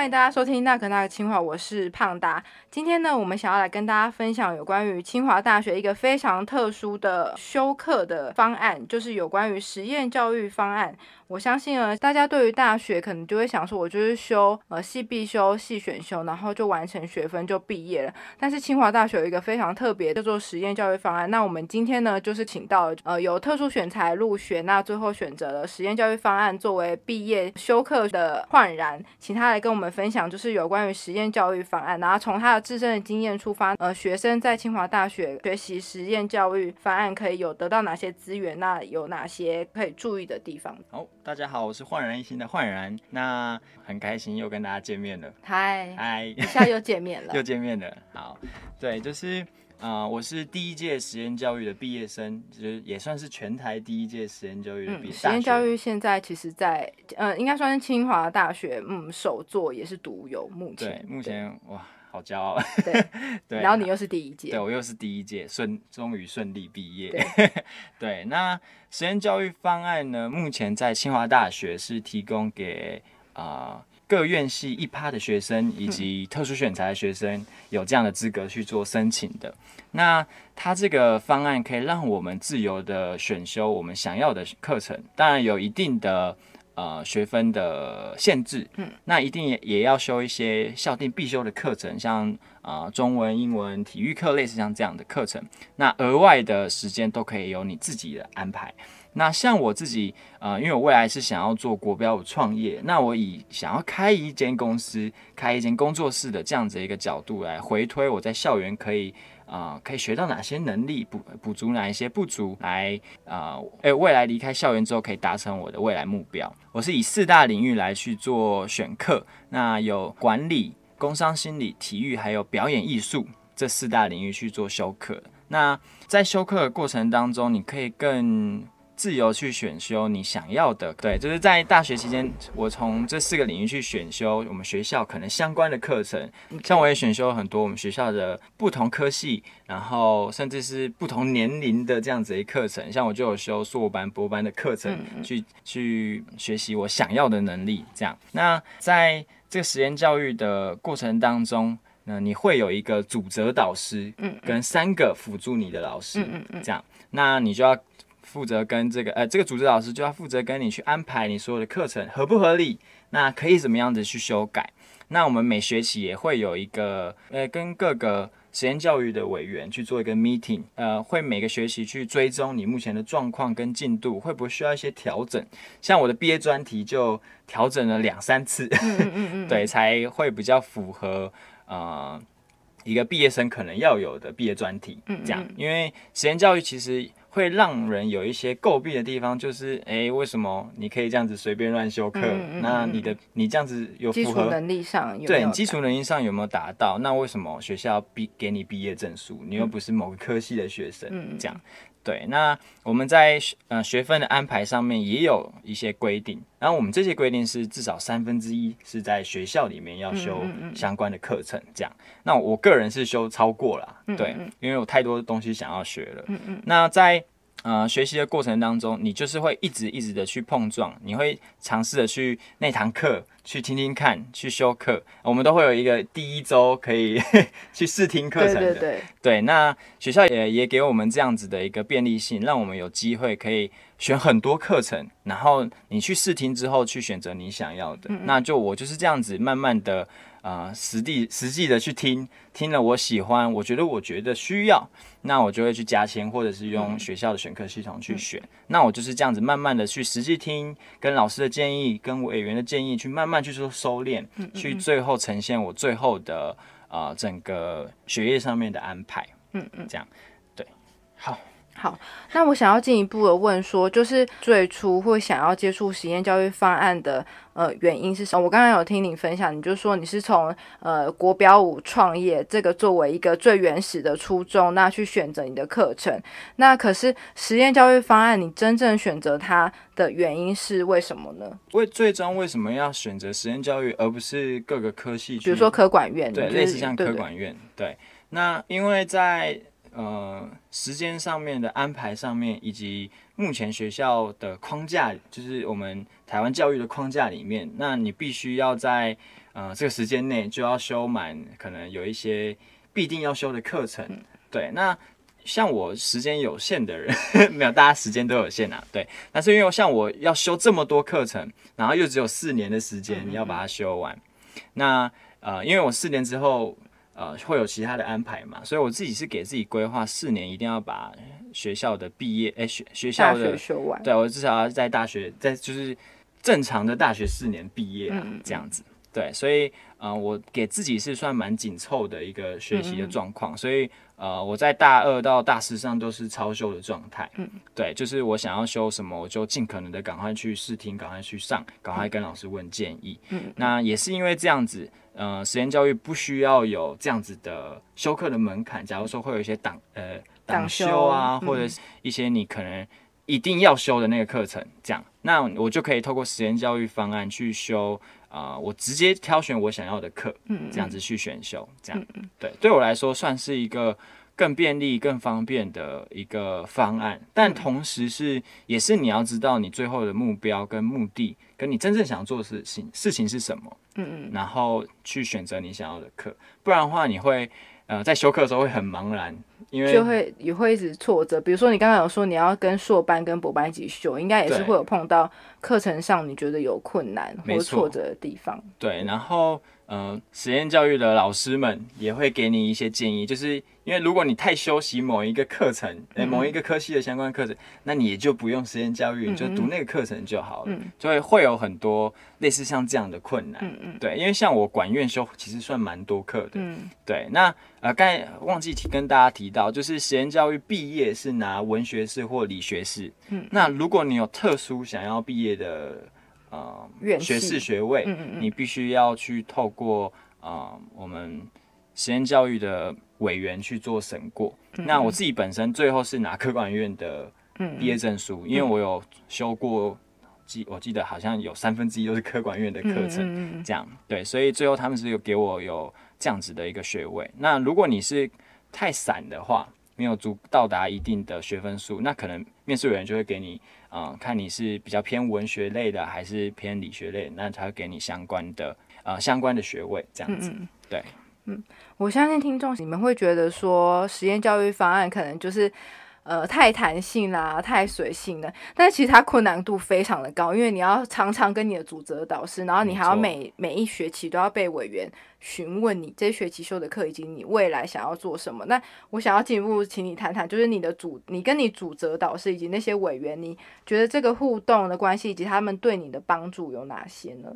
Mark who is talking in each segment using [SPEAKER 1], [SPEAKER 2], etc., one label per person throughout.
[SPEAKER 1] 欢迎大家收听那个那个清华，我是胖达。今天呢，我们想要来跟大家分享有关于清华大学一个非常特殊的修课的方案，就是有关于实验教育方案。我相信呢，大家对于大学可能就会想说，我就是修呃系必修、系选修，然后就完成学分就毕业了。但是清华大学有一个非常特别叫做实验教育方案。那我们今天呢，就是请到呃有特殊选材入学，那最后选择了实验教育方案作为毕业修课的焕然，请他来跟我们分享，就是有关于实验教育方案，然后从他的自身的经验出发，呃，学生在清华大学学习实验教育方案可以有得到哪些资源，那有哪些可以注意的地方？
[SPEAKER 2] 好。大家好，我是焕然一新的焕然，那很开心又跟大家见面了。
[SPEAKER 1] 嗨
[SPEAKER 2] 嗨，
[SPEAKER 1] 一下又见面了，
[SPEAKER 2] 又见面了。好，对，就是啊，我是第一届实验教育的毕业生，就是也算是全台第一届实验教育的毕业。
[SPEAKER 1] 实验教育现在其实，在呃，应该算是清华大学嗯首座，也是独有。目前
[SPEAKER 2] 对，目前哇。好骄傲，
[SPEAKER 1] 对对，然后你又是第一届，
[SPEAKER 2] 对我又是第一届，顺终于顺利毕业。对，那实验教育方案呢？目前在清华大学是提供给啊各院系一趴的学生以及特殊选材的学生有这样的资格去做申请的。那它这个方案可以让我们自由的选修我们想要的课程，当然有一定的。呃，学分的限制，嗯，那一定也也要修一些校定必修的课程，像啊中文、英文、体育课，类似像这样的课程。那额外的时间都可以由你自己的安排。那像我自己，呃，因为我未来是想要做国标创业，那我以想要开一间公司、开一间工作室的这样子一个角度来回推我在校园可以。啊，可以学到哪些能力，补补足哪一些不足，来啊，哎，未来离开校园之后可以达成我的未来目标。我是以四大领域来去做选课，那有管理、工商心理、体育还有表演艺术这四大领域去做修课。那在修课的过程当中，你可以更。自由去选修你想要的，对，就是在大学期间，我从这四个领域去选修我们学校可能相关的课程。像我也选修很多我们学校的不同科系，然后甚至是不同年龄的这样子的课程。像我就有修硕班、博班的课程，去去学习我想要的能力。这样，那在这个实验教育的过程当中，那你会有一个主责导师，嗯，跟三个辅助你的老师，嗯嗯，这样，那你就要。负责跟这个呃，这个组织老师就要负责跟你去安排你所有的课程合不合理，那可以怎么样子去修改？那我们每学期也会有一个呃，跟各个实验教育的委员去做一个 meeting，呃，会每个学期去追踪你目前的状况跟进度，会不会需要一些调整？像我的毕业专题就调整了两三次，对，才会比较符合呃一个毕业生可能要有的毕业专题，这样，因为实验教育其实。会让人有一些诟病的地方，就是哎，为什么你可以这样子随便乱修课？那你的你这样子有符合
[SPEAKER 1] 能力上？
[SPEAKER 2] 对，基础能力上有没有达到？那为什么学校毕给你毕业证书？你又不是某个科系的学生，这样。对，那我们在呃学分的安排上面也有一些规定，然后我们这些规定是至少三分之一是在学校里面要修相关的课程，这样。那我个人是修超过了，对，因为有太多东西想要学了。那在呃，学习的过程当中，你就是会一直一直的去碰撞，你会尝试的去那堂课去听听看，去修课。我们都会有一个第一周可以 去试听课程的。
[SPEAKER 1] 对对对。
[SPEAKER 2] 对，那学校也也给我们这样子的一个便利性，让我们有机会可以选很多课程，然后你去试听之后去选择你想要的。那就我就是这样子慢慢的。啊，实地实际的去听，听了我喜欢，我觉得我觉得需要，那我就会去加签，或者是用学校的选课系统去选。那我就是这样子，慢慢的去实际听，跟老师的建议，跟委员的建议，去慢慢去做收敛，去最后呈现我最后的啊整个学业上面的安排。嗯嗯，这样，对，好。
[SPEAKER 1] 好，那我想要进一步的问说，就是最初会想要接触实验教育方案的呃原因是什么？我刚刚有听你分享，你就说你是从呃国标舞创业这个作为一个最原始的初衷，那去选择你的课程。那可是实验教育方案，你真正选择它的原因是为什么呢？
[SPEAKER 2] 为最终为什么要选择实验教育，而不是各个科系？
[SPEAKER 1] 比如说科管院，
[SPEAKER 2] 对，类似像科管院，对。那因为在呃时间上面的安排上面，以及目前学校的框架，就是我们台湾教育的框架里面，那你必须要在呃这个时间内就要修满，可能有一些必定要修的课程。对，那像我时间有限的人，没有大家时间都有限啊。对，但是因为像我要修这么多课程，然后又只有四年的时间要把它修完。那呃，因为我四年之后。呃，会有其他的安排嘛？所以我自己是给自己规划四年，一定要把学校的毕业，哎，学学校的
[SPEAKER 1] 修完。
[SPEAKER 2] 对我至少要在大学，在就是正常的大学四年毕业啊，这样子。对，所以呃，我给自己是算蛮紧凑的一个学习的状况。所以呃，我在大二到大四上都是超修的状态。嗯，对，就是我想要修什么，我就尽可能的赶快去试听，赶快去上，赶快跟老师问建议。嗯，那也是因为这样子。呃，实验教育不需要有这样子的修课的门槛。假如说会有一些党呃党修啊，或者一些你可能一定要修的那个课程，这样，那我就可以透过实验教育方案去修啊，我直接挑选我想要的课，这样子去选修，这样，对，对我来说算是一个。更便利、更方便的一个方案，但同时是也是你要知道你最后的目标跟目的，跟你真正想做的事情事情是什么，嗯嗯，然后去选择你想要的课，不然的话你会呃在修课的时候会很茫然，因为
[SPEAKER 1] 就会也会一直挫折。比如说你刚刚有说你要跟硕班跟博班一起修，应该也是会有碰到课程上你觉得有困难或挫折的地方。
[SPEAKER 2] 对，然后嗯，实验教育的老师们也会给你一些建议，就是。因为如果你太修习某一个课程，诶，某一个科系的相关课程，那你也就不用实验教育，你就读那个课程就好了，就会会有很多类似像这样的困难。嗯嗯，对，因为像我管院修其实算蛮多课的。嗯，对。那呃，刚才忘记提跟大家提到，就是实验教育毕业是拿文学士或理学士。嗯，那如果你有特殊想要毕业的呃学士学位，嗯嗯你必须要去透过啊我们实验教育的。委员去做审过，那我自己本身最后是拿科管院的毕业证书，因为我有修过，记我记得好像有三分之一都是科管院的课程，这样。对，所以最后他们是有给我有这样子的一个学位。那如果你是太散的话，没有足到达一定的学分数，那可能面试委员就会给你，嗯，看你是比较偏文学类的还是偏理学类，那他会给你相关的呃相关的学位这样子，对。
[SPEAKER 1] 嗯，我相信听众你们会觉得说实验教育方案可能就是呃太弹性啦，太随性了。但其实它困难度非常的高，因为你要常常跟你的主责导师，然后你还要每每一学期都要被委员询问你这学期修的课以及你未来想要做什么。那我想要进一步请你谈谈，就是你的主，你跟你主责导师以及那些委员，你觉得这个互动的关系以及他们对你的帮助有哪些呢？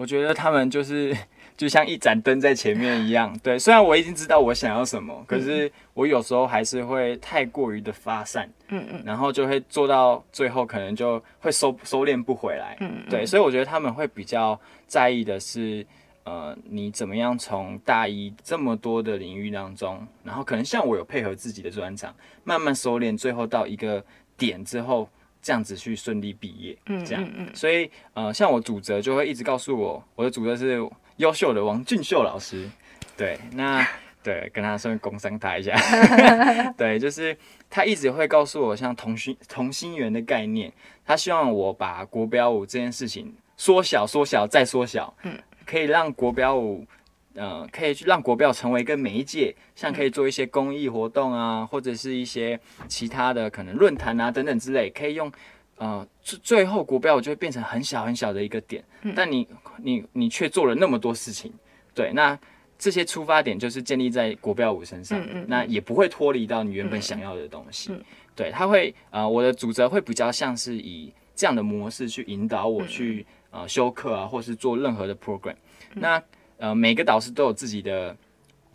[SPEAKER 2] 我觉得他们就是。就像一盏灯在前面一样，对。虽然我已经知道我想要什么，可是我有时候还是会太过于的发散，嗯嗯，然后就会做到最后，可能就会收收敛不回来，嗯对。所以我觉得他们会比较在意的是，呃，你怎么样从大一这么多的领域当中，然后可能像我有配合自己的专长，慢慢收敛，最后到一个点之后，这样子去顺利毕业，嗯，这样，嗯。所以，呃，像我主责就会一直告诉我，我的主责是。优秀的王俊秀老师，对，那 对跟他顺便工商他一下，对，就是他一直会告诉我像同心同心圆的概念，他希望我把国标舞这件事情缩小、缩小再缩小，嗯，可以让国标舞，呃，可以去让国标成为一个媒介，像可以做一些公益活动啊，或者是一些其他的可能论坛啊等等之类，可以用。呃，最最后国标我就会变成很小很小的一个点，但你你你却做了那么多事情，对，那这些出发点就是建立在国标舞身上，那也不会脱离到你原本想要的东西，对，他会呃，我的主责会比较像是以这样的模式去引导我去呃修课啊，或是做任何的 program，那呃每个导师都有自己的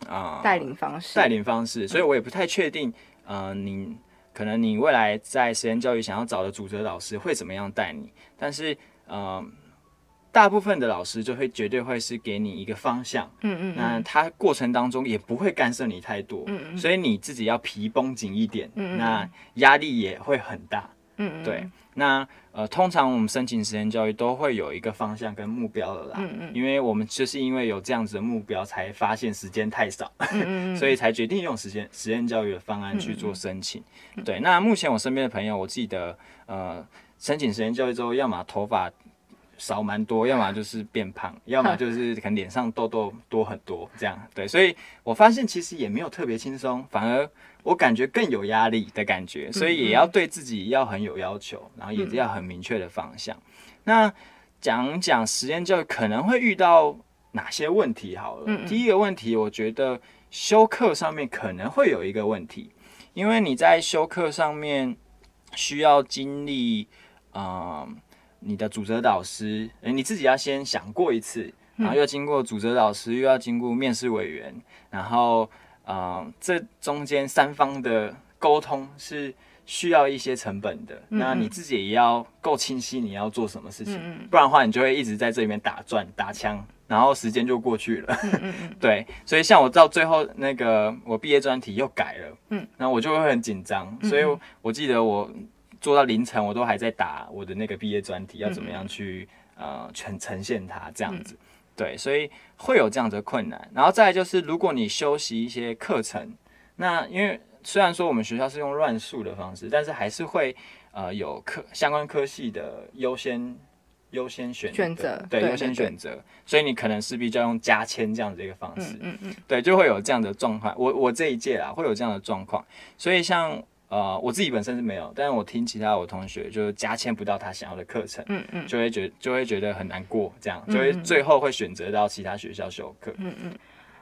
[SPEAKER 1] 啊带领方式，
[SPEAKER 2] 带领方式，所以我也不太确定，呃，你。可能你未来在实验教育想要找的主责老师会怎么样带你？但是，嗯，大部分的老师就会绝对会是给你一个方向，嗯嗯，那他过程当中也不会干涉你太多，嗯嗯，所以你自己要皮绷紧一点，嗯嗯，那压力也会很大，
[SPEAKER 1] 嗯嗯，
[SPEAKER 2] 对，那呃，通常我们申请实验教育都会有一个方向跟目标的啦，
[SPEAKER 1] 嗯嗯。
[SPEAKER 2] 因为我们就是因为有这样子的目标，才发现时间太少，
[SPEAKER 1] 嗯嗯
[SPEAKER 2] 所以才决定用实验实验教育的方案去做申请。对，那目前我身边的朋友，我记得呃，申请实验教育之后，要么头发少蛮多，要么就是变胖，要么就是可能脸上痘痘多很多这样。对，所以我发现其实也没有特别轻松，反而我感觉更有压力的感觉，所以也要对自己要很有要求，然后也要很明确的方向。那讲讲实验教育可能会遇到哪些问题好了。
[SPEAKER 1] 嗯嗯
[SPEAKER 2] 第一个问题，我觉得修课上面可能会有一个问题，因为你在修课上面需要经历，嗯、你的主责导师，诶你自己要先想过一次，然后又经过主责导师，又要经过面试委员，然后，嗯、这中间三方的沟通是需要一些成本的。那你自己也要够清晰你要做什么事情，不然的话你就会一直在这里面打转打枪，然后时间就过去了。对，所以像我到最后那个我毕业专题又改了，
[SPEAKER 1] 嗯。
[SPEAKER 2] 嗯，然后我就会很紧张，所以我我记得我做到凌晨，我都还在打我的那个毕业专题，要怎么样去呃呈呈现它这样子。对，所以会有这样的困难。然后再来就是，如果你修习一些课程，那因为虽然说我们学校是用乱数的方式，但是还是会呃有科相关科系的优先优先选
[SPEAKER 1] 选择对
[SPEAKER 2] 对优先选择，所以你可能势必就要用加签这样子的一个方式。
[SPEAKER 1] 嗯嗯嗯
[SPEAKER 2] 对，就会有这样的状况。我我这一届啊，会有这样的状况。所以像呃，我自己本身是没有，但是我听其他我同学就是加签不到他想要的课程，
[SPEAKER 1] 嗯嗯。
[SPEAKER 2] 就会觉就会觉得很难过，这样就会最后会选择到其他学校修课。
[SPEAKER 1] 嗯嗯，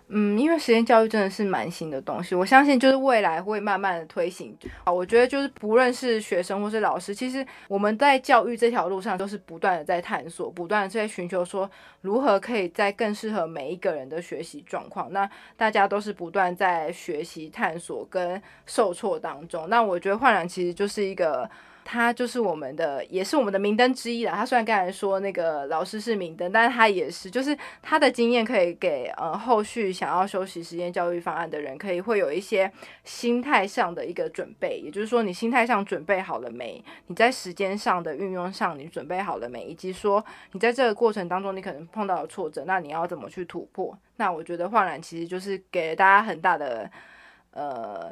[SPEAKER 1] 嗯因为实验教育真的是蛮新的东西，我相信就是未来会慢慢的推行。啊，我觉得就是不论是学生或是老师，其实我们在教育这条路上都是不断的在探索，不断的在寻求说如何可以在更适合每一个人的学习状况。那大家都是不断在学习、探索跟受挫当中。那我觉得焕然其实就是一个。他就是我们的，也是我们的明灯之一啦。他虽然刚才说那个老师是明灯，但是他也是，就是他的经验可以给呃后续想要修习实验教育方案的人，可以会有一些心态上的一个准备。也就是说，你心态上准备好了没？你在时间上的运用上，你准备好了没？以及说你在这个过程当中，你可能碰到了挫折，那你要怎么去突破？那我觉得焕然其实就是给了大家很大的呃。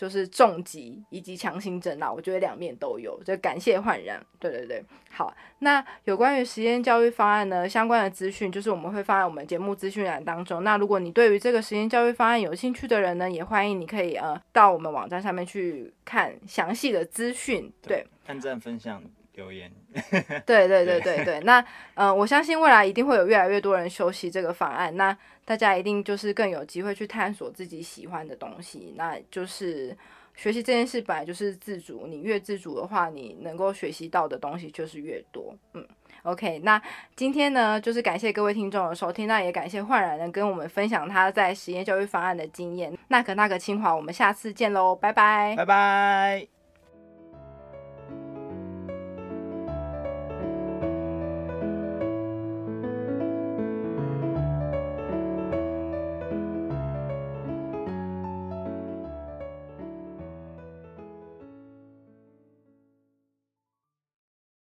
[SPEAKER 1] 就是重疾以及强行整脑，我觉得两面都有，就感谢焕然。对对对，好，那有关于实验教育方案呢，相关的资讯就是我们会放在我们节目资讯栏当中。那如果你对于这个实验教育方案有兴趣的人呢，也欢迎你可以呃到我们网站上面去看详细的资讯。对，
[SPEAKER 2] 按赞、分享、留言。
[SPEAKER 1] 对对对对对，那呃，我相信未来一定会有越来越多人休息这个方案，那大家一定就是更有机会去探索自己喜欢的东西，那就是学习这件事本来就是自主，你越自主的话，你能够学习到的东西就是越多，嗯。OK，那今天呢，就是感谢各位听众的收听，那也感谢焕然能跟我们分享他在实验教育方案的经验。那可那个清华，我们下次见喽，拜拜。
[SPEAKER 2] 拜拜。